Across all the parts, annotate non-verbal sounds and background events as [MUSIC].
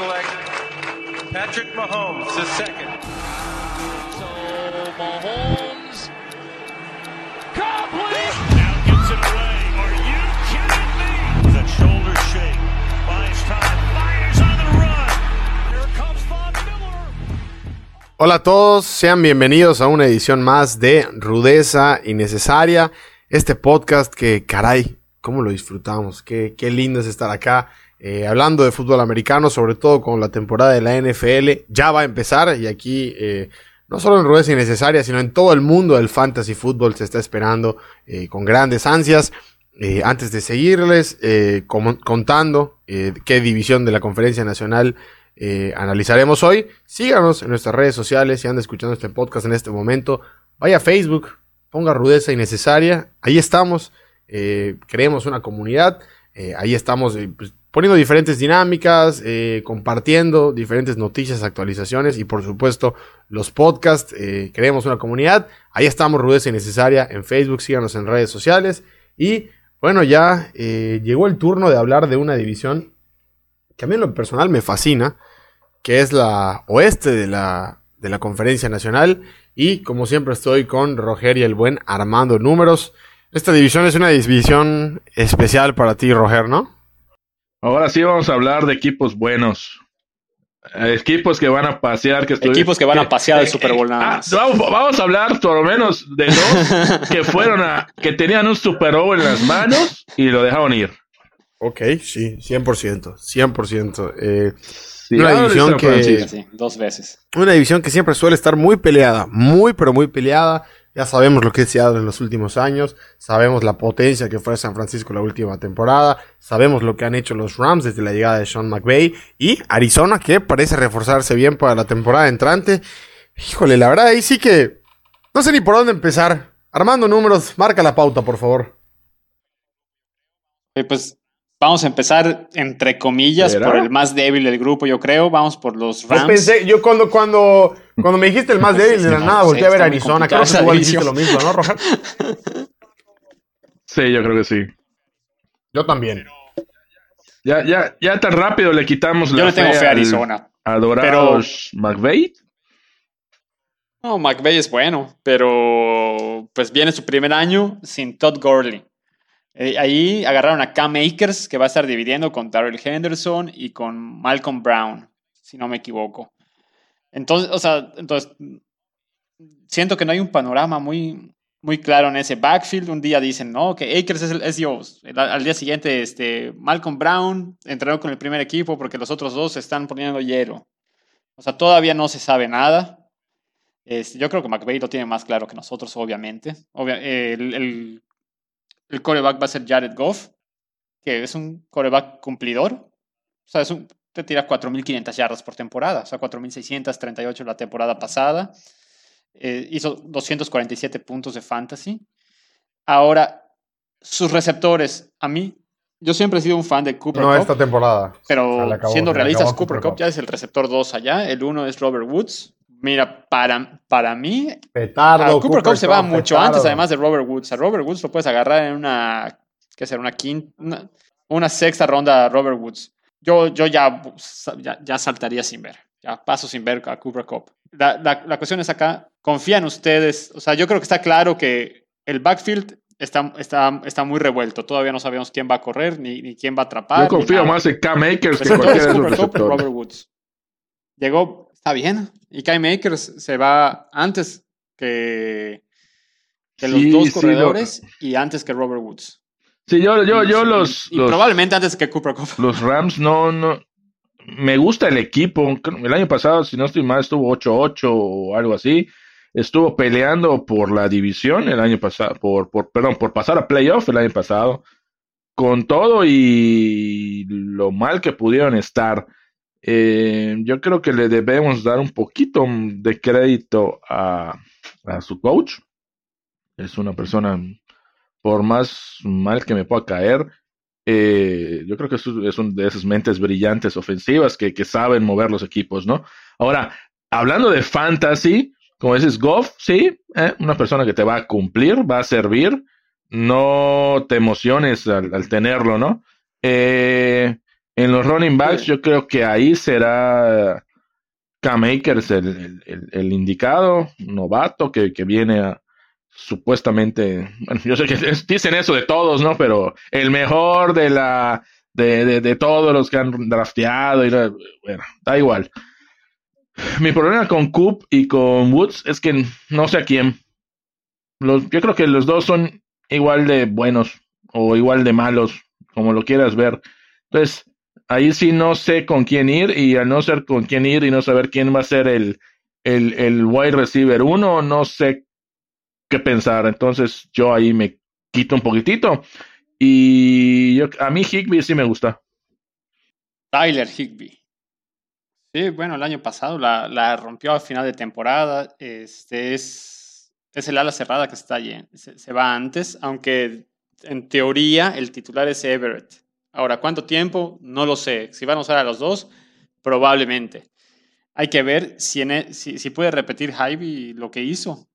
select Patrick Mahomes, the second. So Mahomes complete. Now gets it away. Are you kidding me? With a shoulder shake. Buys time. Fires on the run. Here comes Von Miller. Hola a todos, sean bienvenidos a una edición más de Rudeza Innecesaria. Este podcast que, caray, cómo lo disfrutamos. Qué, qué lindo es estar acá. Eh, hablando de fútbol americano, sobre todo con la temporada de la NFL, ya va a empezar y aquí eh, no solo en Rudeza Innecesaria, sino en todo el mundo del fantasy fútbol se está esperando eh, con grandes ansias. Antes de seguirles contando qué división de la Conferencia Nacional analizaremos hoy, síganos en nuestras redes sociales si andan escuchando este podcast en este momento. Vaya a Facebook, ponga rudeza innecesaria, ahí estamos, creemos una comunidad, ahí estamos pues, poniendo diferentes dinámicas, eh, compartiendo diferentes noticias, actualizaciones y por supuesto los podcasts, eh, creemos una comunidad, ahí estamos rudeza innecesaria en Facebook, síganos en redes sociales y bueno, ya eh, llegó el turno de hablar de una división que a mí en lo personal me fascina, que es la oeste de la, de la conferencia nacional. Y como siempre estoy con Roger y el buen Armando Números. Esta división es una división especial para ti, Roger, ¿no? Ahora sí vamos a hablar de equipos buenos. Equipos que van a pasear, que estoy- Equipos que van a pasear eh, Super Bowl nada ah, más. vamos, vamos a hablar por lo menos de dos [LAUGHS] que fueron a, que tenían un Super Bowl en las manos y lo dejaron ir. Ok, sí, 100%. 100%. Eh, Sí, Una división que-. Sí, dos veces. una división que siempre suele estar muy peleada, muy pero muy peleada. Ya sabemos lo que es Seattle en los últimos años, sabemos la potencia que fue San Francisco la última temporada, sabemos lo que han hecho los Rams desde la llegada de Sean McVay y Arizona que parece reforzarse bien para la temporada entrante. Híjole, la verdad ahí sí que no sé ni por dónde empezar. Armando números, marca la pauta, por favor. Eh, Pues vamos a empezar, entre comillas, por el más débil del grupo, yo creo. Vamos por los Yo Rams. pensé, yo cuando, cuando, cuando me dijiste el más débil de la nada, no, volteé a ver Arizona. Creo que tú igual dijiste lo mismo, ¿no, Roger? Sí, yo creo que sí. Yo también. Ya, ya, ya tan rápido le quitamos Yo la le tengo fe a Arizona. Adorado McVay. No, McVay es bueno, pero pues viene su primer año sin Todd Gurley. Eh, ahí agarraron a Cam Akers, que va a estar dividiendo con Darrell Henderson y con Malcolm Brown, si no me equivoco. Entonces, o sea, entonces siento que no hay un panorama muy, muy claro en ese backfield. Un día dicen, no, que Akers es, el- es Dios. Al día siguiente, este, Malcolm Brown entrenó con el primer equipo porque los otros dos se están poniendo hielo. O sea, todavía no se sabe nada. Este, yo creo que McVay lo tiene más claro que nosotros, obviamente. Obvia- el, el, el coreback va a ser Jared Goff, que es un coreback cumplidor. O sea, es un, te tira 4.500 yardas por temporada, o sea, 4.638 la temporada pasada. Eh, hizo 247 puntos de fantasy. Ahora, sus receptores, a mí, yo siempre he sido un fan de Cooper No Kupp. esta temporada. Pero acabó, siendo realistas, Cooper, Cooper Cup ya es el receptor 2 allá. El 1 es Robert Woods. Mira, para, para mí, Petardo. a Cooper, Cup se va Cup, mucho antes, además de Robert Woods. A Robert Woods lo puedes agarrar en una, ¿qué será? Una quinta, una, una sexta ronda a Robert Woods. Yo, yo ya, ya, ya saltaría sin ver. Ya paso sin ver a Cooper Cup. La, la, la cuestión es acá, confían ustedes. O sea, yo creo que está claro que el backfield está, está, está muy revuelto. Todavía no sabemos quién va a correr ni, ni quién va a atrapar. Yo confío más en Cam Akers que cualquiera de Kupp, receptores. Robert Woods. Llegó, está bien. Y Kai Makers se va antes que, que los Sí, dos sí, corredores y antes que Robert Woods. Sí, yo, yo, yo los, y, los- probablemente antes que Cooper Cup. Los Rams no, no. Me gusta el equipo. El año pasado, si no estoy mal, estuvo 8-8 o algo así. Estuvo peleando por la división el año pasado, por, por, perdón, por pasar a playoff el año pasado. Con todo y lo mal que pudieron estar. eh, yo creo que le debemos dar un poquito de crédito a, a su coach. Es una persona, por más mal que me pueda caer, eh, yo creo que es, es una de esas mentes brillantes ofensivas que, que saben mover los equipos, ¿no? Ahora, hablando de fantasy, como dices, Goff, sí, eh, una persona que te va a cumplir, va a servir, no te emociones al, al tenerlo, ¿no? Eh, En los running backs, yo creo que ahí será Cam Akers el, el, el, indicado, novato, que, que viene a, supuestamente, bueno, yo sé que dicen eso de todos, ¿no? Pero el mejor de la, de, de, de todos los que han drafteado, y, bueno, da igual. Mi problema con Coop y con Woods es que no sé a quién. Los, yo creo que los dos son igual de buenos o igual de malos, como lo quieras ver. Entonces, ahí sí no sé con quién ir y al no ser con quién ir y no saber quién va a ser el, el, el wide receiver uno, no sé qué pensar. Entonces, yo ahí me quito un poquitito. Y yo, a mí Higby sí me gusta. Tyler Higby. Sí, bueno, el año pasado la, rompió a final de temporada. Este es, es el ala cerrada que está allí. Se, va antes, aunque en teoría el titular es Everett. Ahora, ¿cuánto tiempo? No lo sé. Si van a usar a los dos, probablemente. Hay que ver si, en, si, si puede repetir Javi lo que hizo.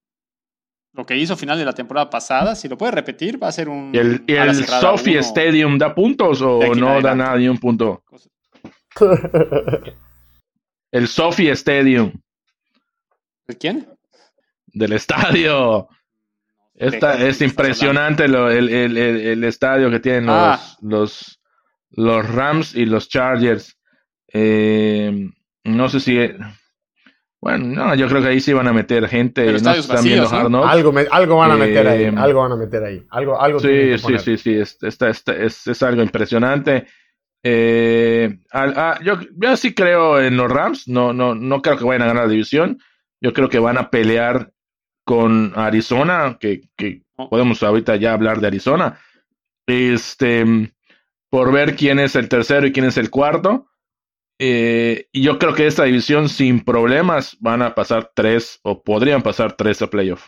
Lo que hizo final de la temporada pasada, si lo puede repetir, va a ser un. ¿Y el, y el Sophie Stadium da puntos o no da nada ni un punto? [LAUGHS] el Sophie Stadium. ¿De quién? Del estadio. Esta, es impresionante lo, el, el, el, estadio que tienen los, ah. los, los, Rams y los Chargers. Eh, no sé si. Bueno, no, yo creo que ahí sí van a meter gente. No están vacíos, viendo ¿no? Hard Knocks. Algo, me, algo van a meter eh, ahí. Algo van a meter ahí. Algo, algo sí, sí, sí, sí. Es, está, está, es, es algo impresionante. Eh, a, a, yo, yo sí creo en los Rams. No, no, no creo que vayan a ganar la división. Yo creo que van a pelear con Arizona, que, que podemos ahorita ya hablar de Arizona. Este, por ver quién es el tercero y quién es el cuarto. Eh, y yo creo que esta división sin problemas van a pasar tres o podrían pasar tres a playoff.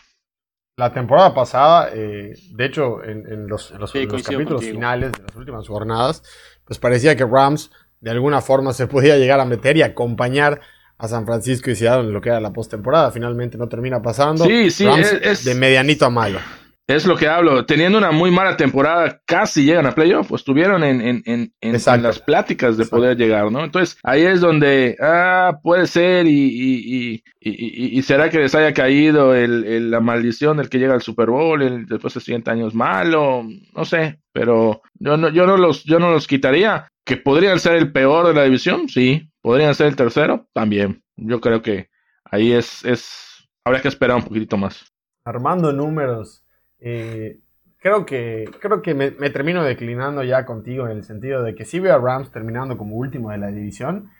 La temporada pasada, eh, de hecho, en, en los, en los, sí, en los capítulos contigo. finales de las últimas jornadas, pues parecía que Rams de alguna forma se podía llegar a meter y acompañar a San Francisco y Seattle en lo que era la postemporada. Finalmente no termina pasando. Sí, sí, Rams es, es, de medianito a malo. Es lo que hablo. Teniendo una muy mala temporada, casi llegan a playoff. Pues estuvieron en, en, en, en, las pláticas de Exacto. poder llegar, ¿no? Entonces, ahí es donde, ah, puede ser y, y, y, y, y será que les haya caído el, el, la maldición del que llega al Super Bowl, el, después de 100 años malo, no sé, pero yo no, yo no los, yo no los quitaría. Que podrían ser el peor de la división, sí. Podrían ser el tercero, también. Yo creo que ahí es, es, habría que esperar un poquitito más. Armando números. Eh, creo que, creo que me, me, termino declinando ya contigo en el sentido de que sí veo a Rams terminando como último de la división.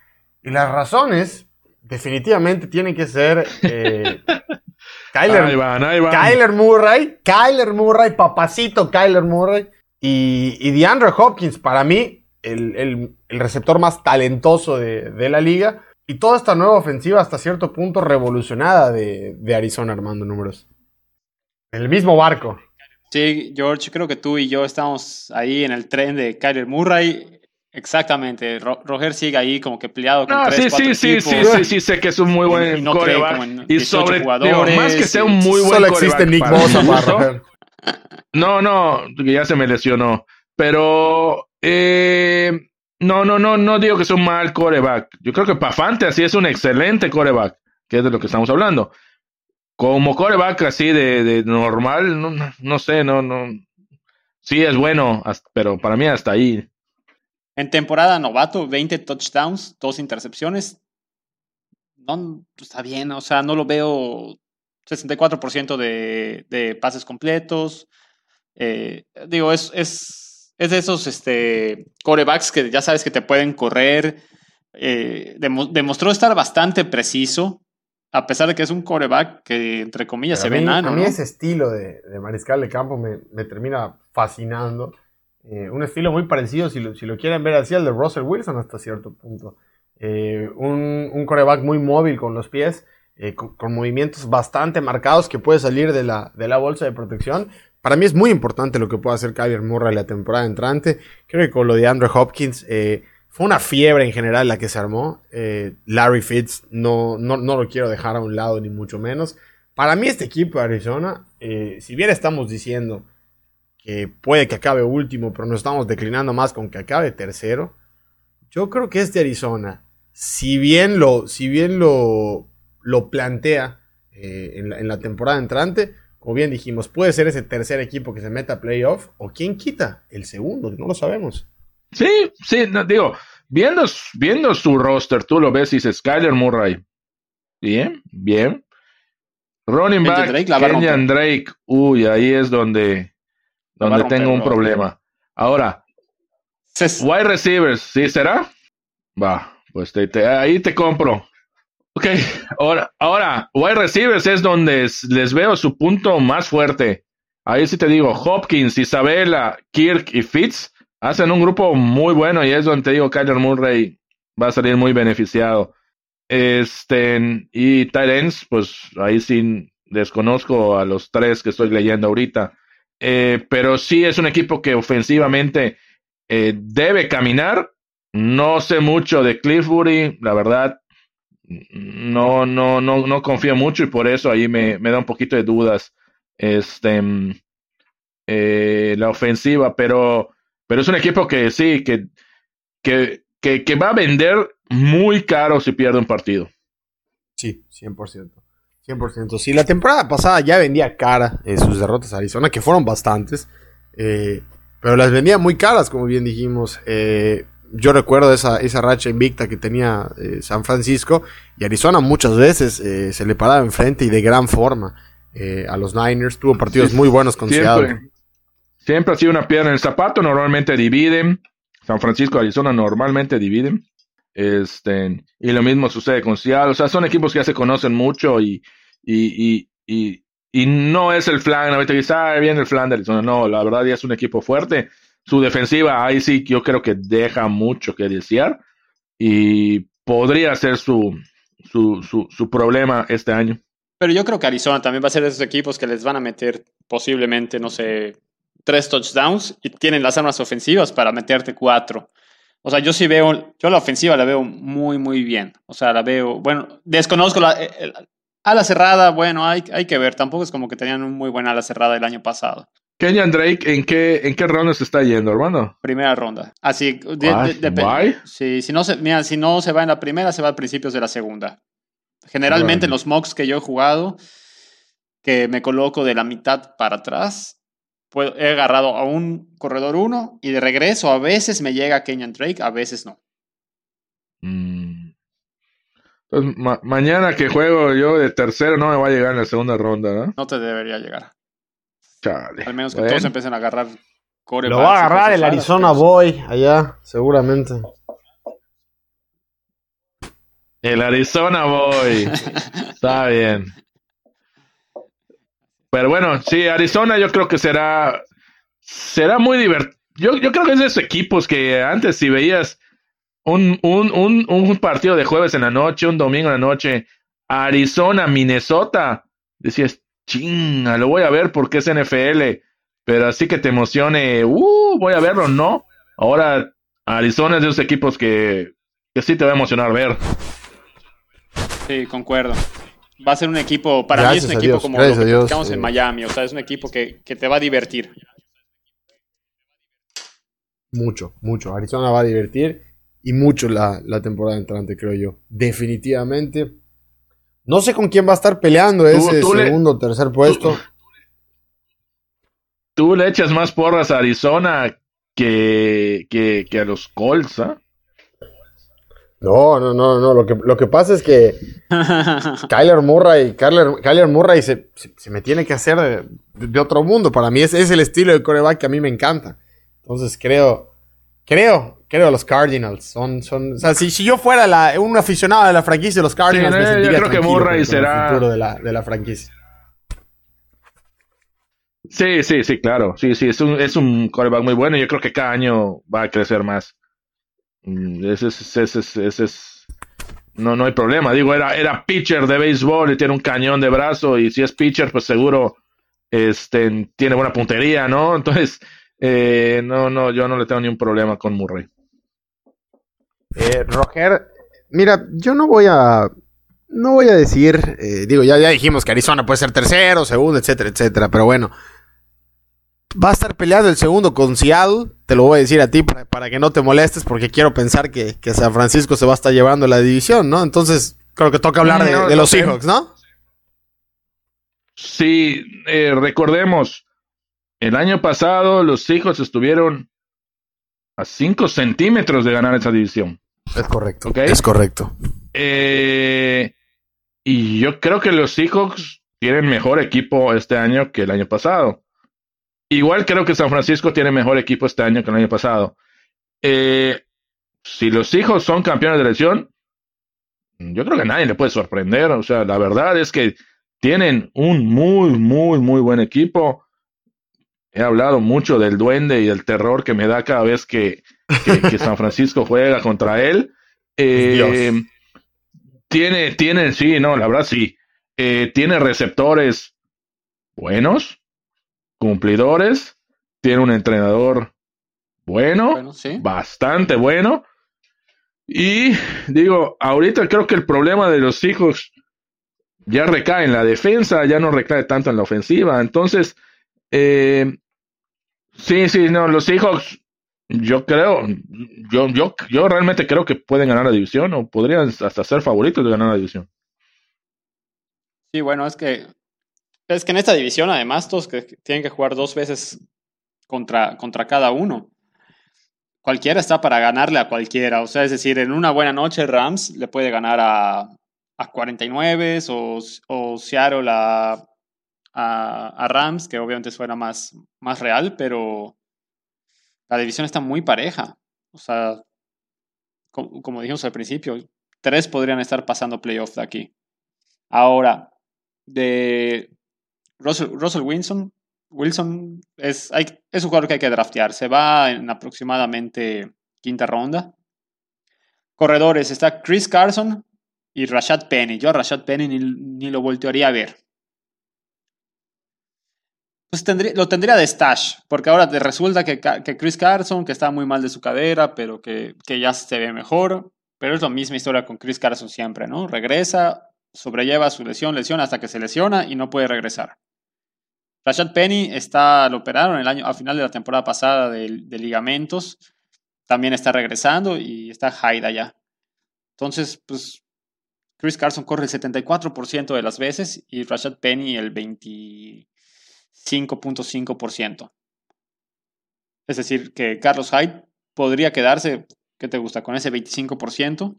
Y las razones, definitivamente, tienen que ser eh, [LAUGHS] Kyler, ahí van, ahí van. Kyler Murray, Kyler Murray, papacito Kyler Murray y, y DeAndre Hopkins, para mí, el, el, el receptor más talentoso de, de, la liga. Y toda esta nueva ofensiva hasta cierto punto revolucionada de, de Arizona, armando números. En el mismo barco. Sí, George, creo que tú y yo estamos ahí en el tren de Kyler Murray. Exactamente. Ro Roger sigue ahí como que peleado con no, tres, sí, sí, sí, sí, sí, sí, sé que es un muy buen y, no coreback. Y sobre digo, más que sea un muy buen Solo existe Nick Bosa para Roger. No, no, ya se me lesionó. Pero eh, no, no, no, no digo que sea un mal coreback. Yo creo que para Fantasy es un excelente coreback, que es de lo que estamos hablando como coreback así de, normal, no, no, sé, no, no. Sí es bueno, pero para mí hasta ahí. En temporada novato, 20 touchdowns, dos intercepciones. No, está bien, o sea, no lo veo 64% de, de, pases completos. Eh, digo, es, es, es, de esos este, corebacks que ya sabes que te pueden correr. Eh, demostró estar bastante preciso a pesar de que es un coreback que, entre comillas, Pero se ve enano. A mí ¿no? ese estilo de, de, mariscal de campo me, me termina fascinando. Eh, un estilo muy parecido, si lo, si lo, quieren ver así, al de Russell Wilson hasta cierto punto. Eh, un, un, coreback muy móvil con los pies, eh, con, con, movimientos bastante marcados que puede salir de la, de la bolsa de protección. Para mí es muy importante lo que pueda hacer Kyler Murray la temporada entrante. Creo que con lo de Andrew Hopkins eh, fue una fiebre en general la que se armó. Eh, Larry Fitz no, no, no, lo quiero dejar a un lado, ni mucho menos. Para mí, este equipo de Arizona, eh, si bien estamos diciendo que puede que acabe último, pero nos estamos declinando más con que acabe tercero, yo creo que este Arizona, si bien lo, si bien lo, lo plantea eh, en, la, temporada entrante, como bien dijimos, puede ser ese tercer equipo que se meta a playoff, o quién quita el segundo, no lo sabemos. Sí, sí, no, digo, viendo, viendo su roster, tú lo ves y dices, Skyler Murray. Bien, bien. Running back, Drake Kenyan. Drake. Uy, ahí es donde, donde tengo un problema. Ahora, wide receivers, ¿sí será? Va, pues te- te- ahí te compro. Ok, ahora, ahora, wide receivers es donde les veo su punto más fuerte. Ahí sí te digo, Hopkins, Isabella, Kirk y Fitz hacen un grupo muy bueno y es donde te digo, Kyler Murray va a salir muy beneficiado. Este, y Tyrens, pues ahí sí desconozco a los tres que estoy leyendo ahorita. Eh, pero sí es un equipo que ofensivamente eh, debe caminar. No sé mucho de Cliffbury, la verdad. No, no, no, no confío mucho y por eso ahí me, me da un poquito de dudas. Este, eh, la ofensiva, pero, pero es un equipo que sí, que, que, que, que va a vender muy caro si pierde un partido. Sí, 100%. 100%. Sí, la temporada pasada ya vendía cara eh, sus derrotas a Arizona, que fueron bastantes. eh, pero las vendía muy caras, como bien dijimos. Eh, yo recuerdo esa, esa racha invicta que tenía eh, San Francisco. Y Arizona muchas veces se le paraba enfrente y de gran forma eh, a los Niners. Tuvo partidos Sí, muy buenos con Seattle. Siempre, ha sido una piedra en el zapato, normalmente dividen. San Francisco, Arizona normalmente dividen. Este, y lo mismo sucede con Seattle. O sea, son equipos que ya se conocen mucho y, y, y, y, y no es el flan. Ahorita dices, ah, viene el flan de Arizona. No, la verdad ya es un equipo fuerte. Su defensiva, ahí sí, yo creo que deja mucho que desear. Y podría ser su, su, su, su problema este año. Pero yo creo que Arizona también va a ser de esos equipos que les van a meter posiblemente, no sé, tres touchdowns y tienen las armas ofensivas para meterte cuatro. O sea, yo sí veo, yo la ofensiva la veo muy, muy bien. O sea, la veo, bueno, desconozco la eh, el- ala cerrada, bueno, hay, hay que ver. Tampoco es como que tenían un muy buen ala cerrada el año pasado. Kenyan Drake, ¿en qué, en qué ronda se está yendo, hermano? Primera ronda. Así, de- de- guay. Sí, si no se, mira, si no se va en la primera, se va a principios de la segunda. Generalmente en los mocks que yo he jugado, que me coloco de la mitad para atrás, pues he agarrado a un corredor 1 y de regreso a veces me llega Kenyan Drake, a veces no. Mm. Entonces, ma- mañana que juego yo de tercero no me va a llegar en la segunda ronda, ¿no? No te debería llegar. Chale. Al menos que Bueno, todos empiecen a agarrar core Lo va a agarrar el Arizona Boy allá, seguramente. el Arizona Boy. [LAUGHS] Está bien. Pero bueno, sí, Arizona yo creo que será será muy divertido. Yo, yo creo que es de esos equipos que antes si veías un, un, un, un partido de jueves en la noche, un domingo en la noche, Arizona, Minnesota, decías, chinga, lo voy a ver porque es NFL, pero así que te emocione, uh, voy a verlo, no. Ahora Arizona es de esos equipos que, que sí te va a emocionar ver. Sí, concuerdo. Va a ser un equipo, para mí es un equipo Dios, como gracias lo a que Dios, platicamos eh. en Miami, o sea, es un equipo que, que te va a divertir. Mucho, mucho. Arizona va a divertir y mucho la, la temporada entrante, creo yo. Definitivamente. No sé con quién va a estar peleando ese tú segundo o tercer puesto. Tú le echas más porras a Arizona que, que, que a los Colts, ¿ah? No, no, no, no. Lo que, lo que pasa es que [LAUGHS] Kyler Murray, Kyler, Kyler Murray se, se- se me tiene que hacer de, de otro mundo. Para mí es, es el estilo de coreback que a mí me encanta. Entonces creo, creo, creo los Cardinals. Son, son, o sea, si, si yo fuera la- un aficionado de la franquicia de los Cardinals, Sí, me yo creo que Murray con el será- futuro de la, de la franquicia. Sí, sí, sí, claro. Sí, sí, es un, es un quarterback muy bueno y yo creo que cada año va a crecer más. Mm, Ese es, ese es, ese es- no, no hay problema. Digo, era, era pitcher de béisbol y tiene un cañón de brazo y si es pitcher, pues seguro este, tiene buena puntería, ¿no? [LAUGHS] Entonces, eh, no, no, yo no le tengo ni un problema con Murray. Eh, Roger, mira, yo no voy a. No voy a decir. eh, digo, ya, ya dijimos que Arizona puede ser tercero, segundo, etcétera, etcétera. Pero bueno. Va a estar peleando el segundo con Seattle. Te lo voy a decir a ti para, para que no te molestes, porque quiero pensar que, que, San Francisco se va a estar llevando la división, ¿no? Entonces, creo que toca hablar de, No, de no los. Seahawks, ¿no? Sí, eh, recordemos, el año pasado los Seahawks estuvieron a 5 centímetros de ganar esa división. Es correcto. Ok. Es correcto. Eh, y yo creo que los Seahawks tienen mejor equipo este año que el año pasado. Igual creo que San Francisco tiene mejor equipo este año que el año pasado. Eh, si los Seahawks son campeones de división, yo creo que a nadie le puede sorprender. O sea, la verdad es que tienen un muy, muy, muy buen equipo. He hablado mucho del duende y del terror que me da cada vez que, que, que San Francisco juega contra él. Eh, tiene, tiene, sí, no, la verdad sí. Eh, tiene receptores buenos, cumplidores, tiene un entrenador bueno, Bueno, sí. bastante bueno. Y digo, ahorita creo que el problema de los hijos ya recae en la defensa, ya no recae tanto en la ofensiva. Entonces, eh, sí, sí, no, los Seahawks, yo creo, yo, yo, yo realmente creo que pueden ganar la división o podrían hasta ser favoritos de ganar la división. Sí, bueno, es que es que en esta división además todos que tienen que jugar dos veces contra, contra cada uno. Cualquiera está para ganarle a cualquiera. O sea, es decir, en una buena noche Rams le puede ganar a, a 49 o, o Seattle a, a, Rams, que obviamente suena más, más real, pero la división está muy pareja. O sea, como, como dijimos al principio, tres podrían estar pasando playoff de aquí. Ahora, de Russell, Wilson, Wilson es, un jugador que hay que draftear. Se va en aproximadamente quinta ronda. Corredores, está Chris Carson y Rashad Penny. Yo a Rashad Penny ni, lo voltearía a ver. Pues lo tendría de stash, porque ahora te resulta que, que, Chris Carson, que está muy mal de su cadera, pero que, que ya se ve mejor. Pero es la misma historia con Chris Carson siempre, ¿no? Regresa, sobrelleva su lesión, lesión hasta que se lesiona y no puede regresar. Rashad Penny está, lo operaron el año, a final de la temporada pasada de, ligamentos. También está regresando y está Haida ya. Entonces, pues, Chris Carson corre el 74% de las veces y Rashad Penny el 25.5%. Es decir, que Carlos Hyde podría quedarse, ¿qué te gusta? Con ese 25%.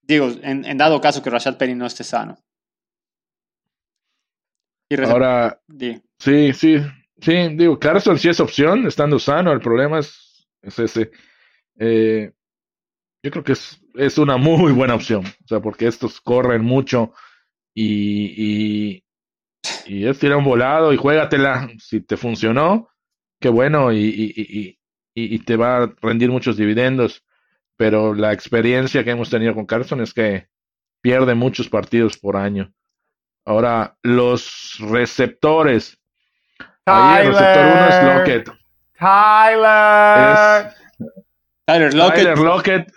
Digo, en, en dado caso que Rashad Penny no esté sano. Y Ahora, sí. sí, sí, sí, digo, Carson sí es opción, estando sano, el problema es, es ese. Eh, yo creo que es, es, una muy buena opción, o sea, porque estos corren mucho y, y, y es tirar un volado y juégatela, si te funcionó, qué bueno, y, y, y, te va a rendir muchos dividendos, pero la experiencia que hemos tenido con Carson es que pierde muchos partidos por año. Ahora, los receptores. Ahí el receptor uno es Lockett. Tyler. Es Tyler Lockett. Tyler Lockett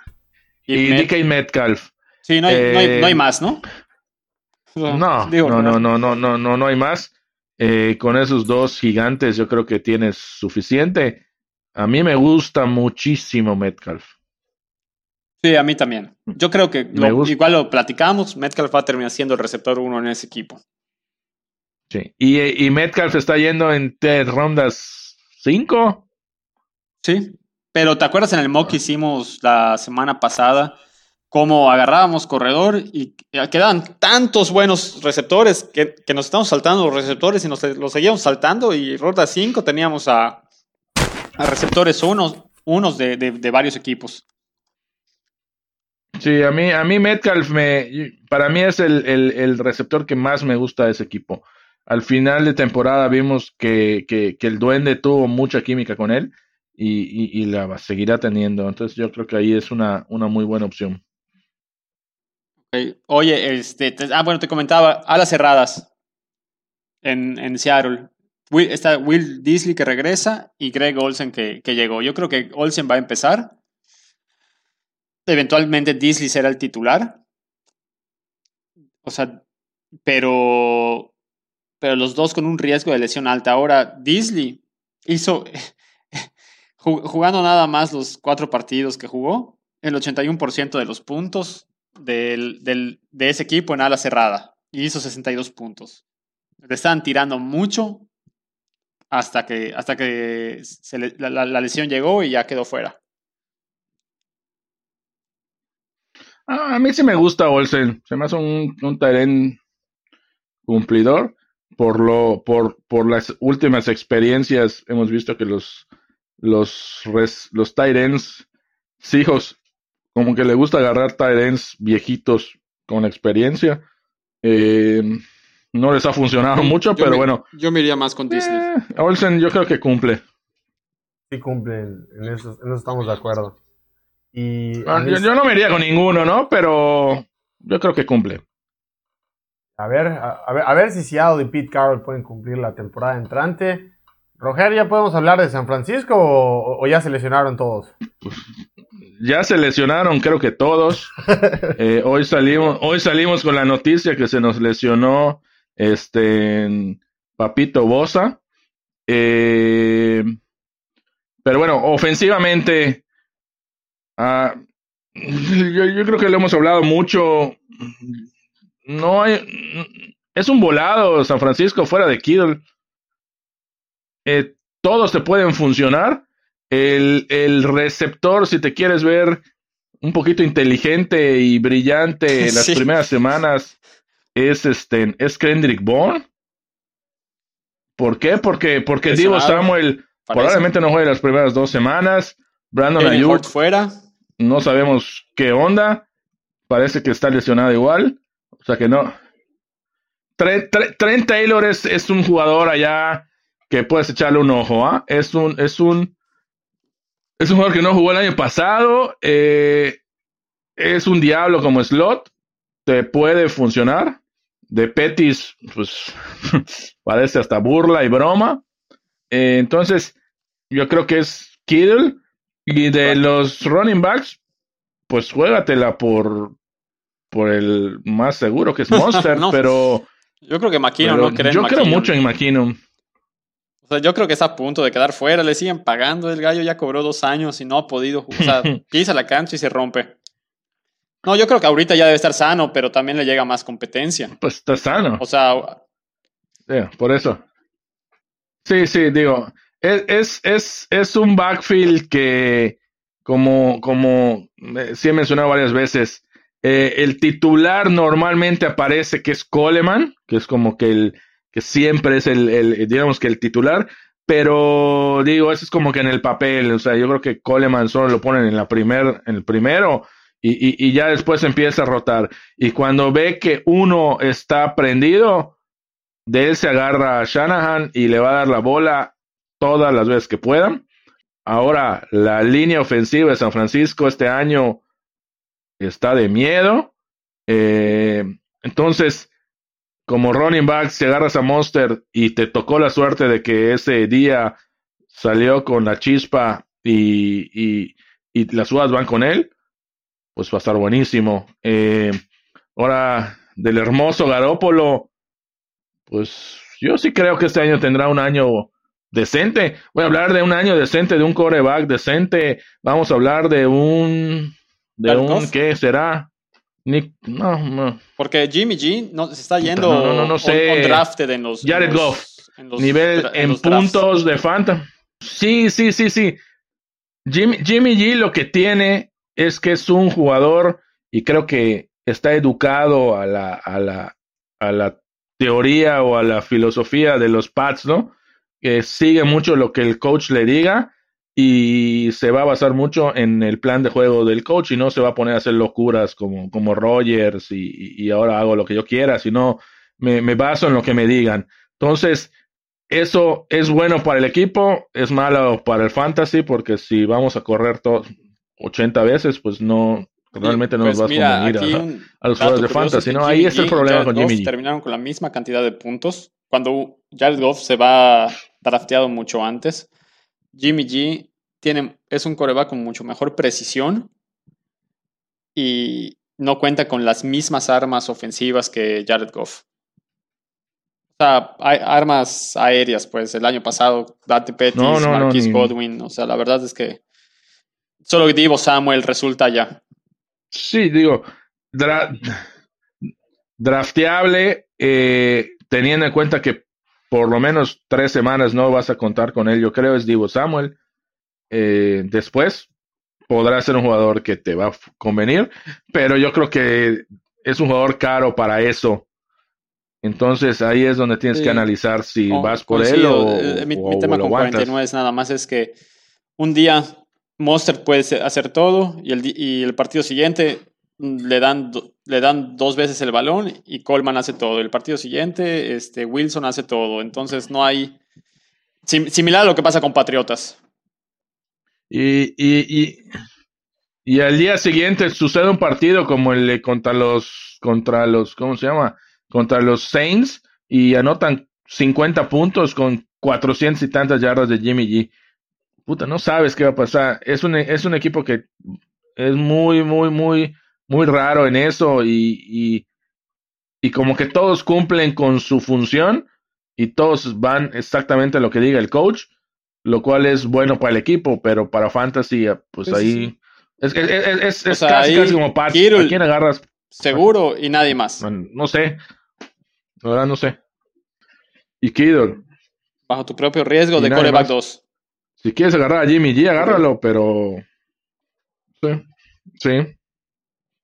y, y Met DK Metcalf. Sí, no hay, eh, no, hay, no hay, más, ¿no? No, Digo, no, no, no, no, no, no, no hay más. Eh, con esos dos gigantes yo creo que tienes suficiente. A mí me gusta muchísimo Metcalf. Sí, a mí también. Yo creo que lo, igual lo platicamos, Metcalf va a terminar siendo el receptor uno en ese equipo. Sí, y, y Metcalf está yendo en rondas 5. Sí, pero ¿te acuerdas en el mock que hicimos la semana pasada? Cómo agarrábamos corredor y quedaban tantos buenos receptores que, que nos estamos saltando los receptores y nos los seguíamos saltando y ronda 5 teníamos a, a receptores unos, unos de, de, de varios equipos. Sí, a mí, a mí Metcalf me, para mí es el, el, el, receptor que más me gusta de ese equipo. Al final de temporada vimos que, que, que el duende tuvo mucha química con él y, y, y, la seguirá teniendo. Entonces yo creo que ahí es una, una muy buena opción. Oye, este, te, ah, bueno, te comentaba, alas cerradas en, en Seattle. Está Will Disley que regresa y Greg Olsen que, que llegó. Yo creo que Olsen va a empezar eventualmente Disley será el titular. O sea, pero pero los dos con un riesgo de lesión alta. Ahora, Disley hizo, [LAUGHS] jugando nada más los cuatro partidos que jugó, el 81% de los puntos del, del, de ese equipo en ala cerrada y hizo 62 puntos. Le estaban tirando mucho hasta que, hasta que la, lesión llegó y ya quedó fuera. A mí sí me gusta Olsen. Se me hace un, un Taren cumplidor. Por, lo, por, por las últimas experiencias hemos visto que los, los, res, los Tyrens, hijos, como que le gusta agarrar Tyrens viejitos con experiencia. Eh, no les ha funcionado mucho, pero me, bueno. Yo me iría más con Disney. Eh, Olsen yo creo que cumple. Sí cumple, en eso, en eso estamos de acuerdo. Y yo, yo, no me iría con ninguno, ¿no? Pero yo creo que cumple. A ver, a, a ver, a ver si Seattle y Pete Carroll pueden cumplir la temporada entrante. Roger, ¿ya podemos hablar de San Francisco o, o ya se lesionaron todos? ya se lesionaron, creo que todos. [LAUGHS] Eh, hoy salimos, hoy salimos con la noticia que se nos lesionó este Papito Bosa. Eh, pero bueno, ofensivamente, uh, [LAUGHS] yo, yo, creo que lo hemos hablado mucho. No hay, es un volado San Francisco fuera de Kittle. Eh, todos te pueden funcionar. El, el, receptor, si te quieres ver un poquito inteligente y brillante [LAUGHS] las sí. primeras semanas, es este es Kendrick Bourne. ¿Por qué? Porque, porque Divo Samuel Parece. probablemente no juegue las primeras dos semanas. Brandon Ayuk fuera. No sabemos qué onda. Parece que está lesionado igual. O sea que no. Trent, Taylor es, es, un jugador allá que puedes echarle un ojo. ¿eh? Es un, es un es un jugador que no jugó el año pasado. Eh, es un diablo como slot. Te puede funcionar. De Petis, pues [LAUGHS] parece hasta burla y broma. Eh, entonces, yo creo que es Kittle. Y de los running backs, pues juégatela por, por el más seguro que es [LAUGHS] Monster, no, pero. Yo creo que McKinnon no creen Yo creo mucho en McKinnon. O sea, yo creo que está a punto de quedar fuera. Le siguen pagando. El gallo ya cobró dos años y no ha podido. O sea, [LAUGHS] pisa la cancha y se rompe. No, yo creo que ahorita ya debe estar sano, pero también le llega más competencia. Pues está sano. O sea. Sí, por eso. Sí, sí, digo. Es, es, es, un backfield que, como, como sí he mencionado varias veces, eh, el titular normalmente aparece que es Coleman, que es como que el que siempre es el, el, digamos que el titular, pero digo, eso es como que en el papel, o sea, yo creo que Coleman solo lo ponen en la primer, en el primero y, y, y ya después empieza a rotar. Y cuando ve que uno está prendido, de él se agarra a Shanahan y le va a dar la bola todas las veces que puedan. Ahora, la línea ofensiva de San Francisco este año está de miedo. Eh, entonces, como running back, si agarras a Monster y te tocó la suerte de que ese día salió con la chispa y, las uvas van con él, pues va a estar buenísimo. Eh, ahora, del hermoso Garópolo, pues yo sí creo que este año tendrá un año decente. Voy a hablar de un año decente, de un coreback decente. Vamos a hablar de un. de un. ¿Qué será? Nick, no, no. Porque Jimmy G no, se está yendo no, no, no, sé. on, drafted en los. Jared en los, Goff. En los, Nivel en, puntos de Phantom. Sí, sí, sí, sí. Jimmy, Jimmy G lo que tiene es que es un jugador y creo que está educado a la, a la, a la teoría o a la filosofía de los Pats, ¿no? Que sigue mucho lo que el coach le diga y se va a basar mucho en el plan de juego del coach y no se va a poner a hacer locuras como, como Rogers y, y ahora hago lo que yo quiera, sino me, me, baso en lo que me digan. Entonces, eso es bueno para el equipo, es malo para el fantasy porque si vamos a correr todo 80 veces, pues no, realmente no pues nos va mira, a convenir a, a, los jugadores de fantasy, ¿no? Ahí es el problema Jared con Jimmy. Terminaron con la misma cantidad de puntos. Cuando Jared Goff se va drafteado mucho antes, Jimmy G tiene, es un coreback con mucho mejor precisión y no cuenta con las mismas armas ofensivas que Jared Goff. sea, hay armas aéreas, pues, el año pasado, Dante Pettis, No, no, no, Marquis ni- Godwin. O sea, la verdad es que solo Divo Samuel resulta ya. Sí, digo, dra- drafteable, eh, teniendo en cuenta que por lo menos tres semanas no vas a contar con él, yo creo, es Divo Samuel. Eh, después podrá ser un jugador que te va a convenir, pero yo creo que es un jugador caro para eso. Entonces ahí es donde tienes Sí. que analizar si vas por él o, Eh, mi, mi o tema lo con aguantas. 49 es nada más es que un día Monster puede hacer todo y el, y el partido siguiente le dan, le dan dos veces el balón y Coleman hace todo. El partido siguiente este, Wilson hace todo. Entonces no hay... sim- similar a lo que pasa con Patriotas. Y, y, y, y al día siguiente sucede un partido como el de contra los, contra los, ¿cómo se llama? Contra los Saints y anotan 50 puntos con 400 y tantas yardas de Jimmy G. Puta, no sabes qué va a pasar. Es un, es un equipo que es muy, muy, muy, muy raro en eso y, y, y como que todos cumplen con su función y todos van exactamente a lo que diga el coach lo cual es bueno para el equipo, pero para Fantasy, eh, pues ahí es, es, es, sea, casi, ahí casi como Pats. ¿A quién agarras? Seguro y nadie más. No sé. La verdad no sé. Y Kittle, Bajo tu propio riesgo Y de coreback más. 2. si quieres agarrar a Jimmy G, agárralo, pero sí, sí,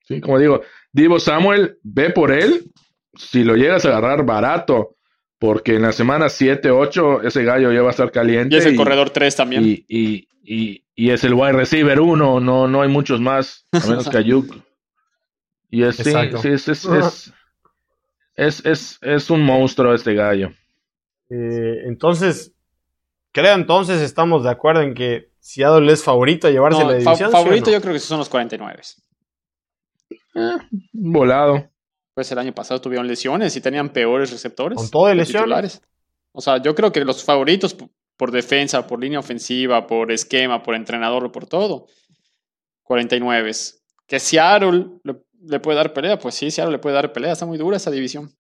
sí, como digo, Divo Samuel, ve por él, si lo llegas a agarrar barato, porque en la semana 7, 8, ese gallo ya va a estar caliente. Y es el y- corredor 3 también. Y, y, y, y es el wide receiver uno, no, no hay muchos más, a menos que [LAUGHS] Ayuk. Y es, sí, Exacto. sí, es, es, es, es, es, es un monstruo este gallo. Eh, entonces, creo entonces estamos de acuerdo en que Seattle es favorito a llevarse No, la fa- división. ¿sí o favorito no? yo creo que son los 49. Volado. Pues el año pasado tuvieron lesiones y tenían peores receptores. Con todo de lesiones. titulares. O sea, yo creo que los favoritos por defensa, por línea ofensiva, por esquema, por entrenador, por todo. 49. Que Seattle le, le puede dar pelea, pues sí, Seattle le puede dar pelea. Está muy dura esa división.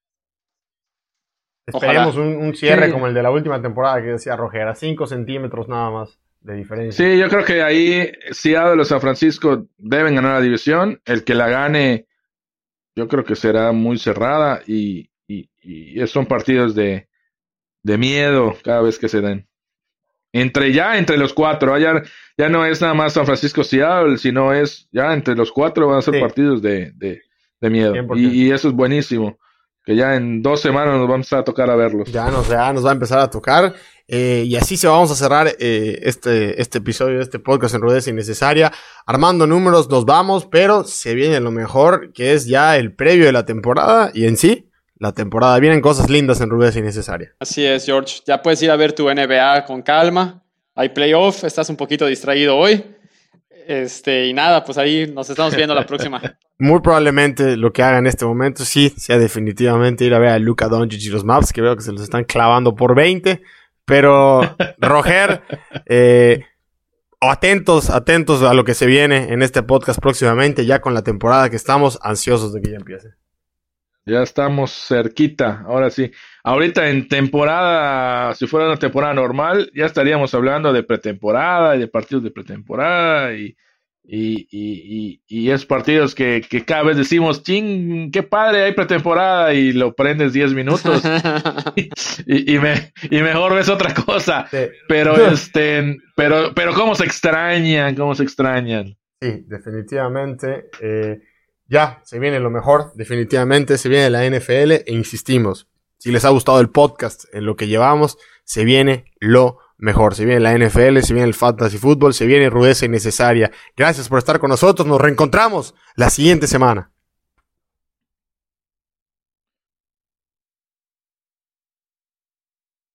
Esperemos un, un cierre Sí. como el de la última temporada que decía Roger, a 5 centímetros nada más de diferencia. Sí, yo creo que ahí Seattle o San Francisco deben ganar la división. El que la gane, yo creo que será muy cerrada y, y, y son partidos de, de miedo cada vez que se den. Entre ya, entre los cuatro, ya, ya no es nada más San Francisco Seattle, sino es ya entre los cuatro van a ser Sí. partidos de, de, de miedo. 100%. Y, y eso es buenísimo. Que ya en dos semanas nos vamos a tocar a verlos. Ya nos, ya nos va a empezar a tocar. Eh, y así se vamos a cerrar eh, este, este episodio de este podcast en Rudeza Innecesaria. Armando números, nos vamos, pero se viene lo mejor, que es ya el previo de la temporada. Y en sí, la temporada. Vienen cosas lindas en Rudeza Innecesaria. Así es, George. Ya puedes ir a ver tu NBA con calma. Hay playoff, estás un poquito distraído hoy. Este, y nada, pues ahí nos estamos viendo la próxima. [LAUGHS] Muy probablemente lo que haga en este momento sí sea definitivamente ir a ver a Luca Doncic y los Maps, que veo que se los están clavando por 20. Pero, Roger, [LAUGHS] eh, atentos, atentos a lo que se viene en este podcast próximamente, ya con la temporada que estamos ansiosos de que ya empiece. Ya estamos cerquita, ahora sí. Ahorita en temporada, si fuera una temporada normal, ya estaríamos hablando de pretemporada y de partidos de pretemporada y, y, y, y, y esos partidos que, que cada vez decimos, ching, qué padre, hay pretemporada y lo prendes 10 minutos [LAUGHS] y, y, me, y mejor ves otra cosa. Pero [LAUGHS] este, pero, pero cómo se extrañan, cómo se extrañan. Sí, definitivamente. eh, ya, se viene lo mejor, definitivamente, se viene la NFL e insistimos, si les ha gustado el podcast en lo que llevamos, se viene lo mejor, se viene la NFL, se viene el fantasy fútbol, se viene rudeza innecesaria. Gracias por estar con nosotros, nos reencontramos la siguiente semana.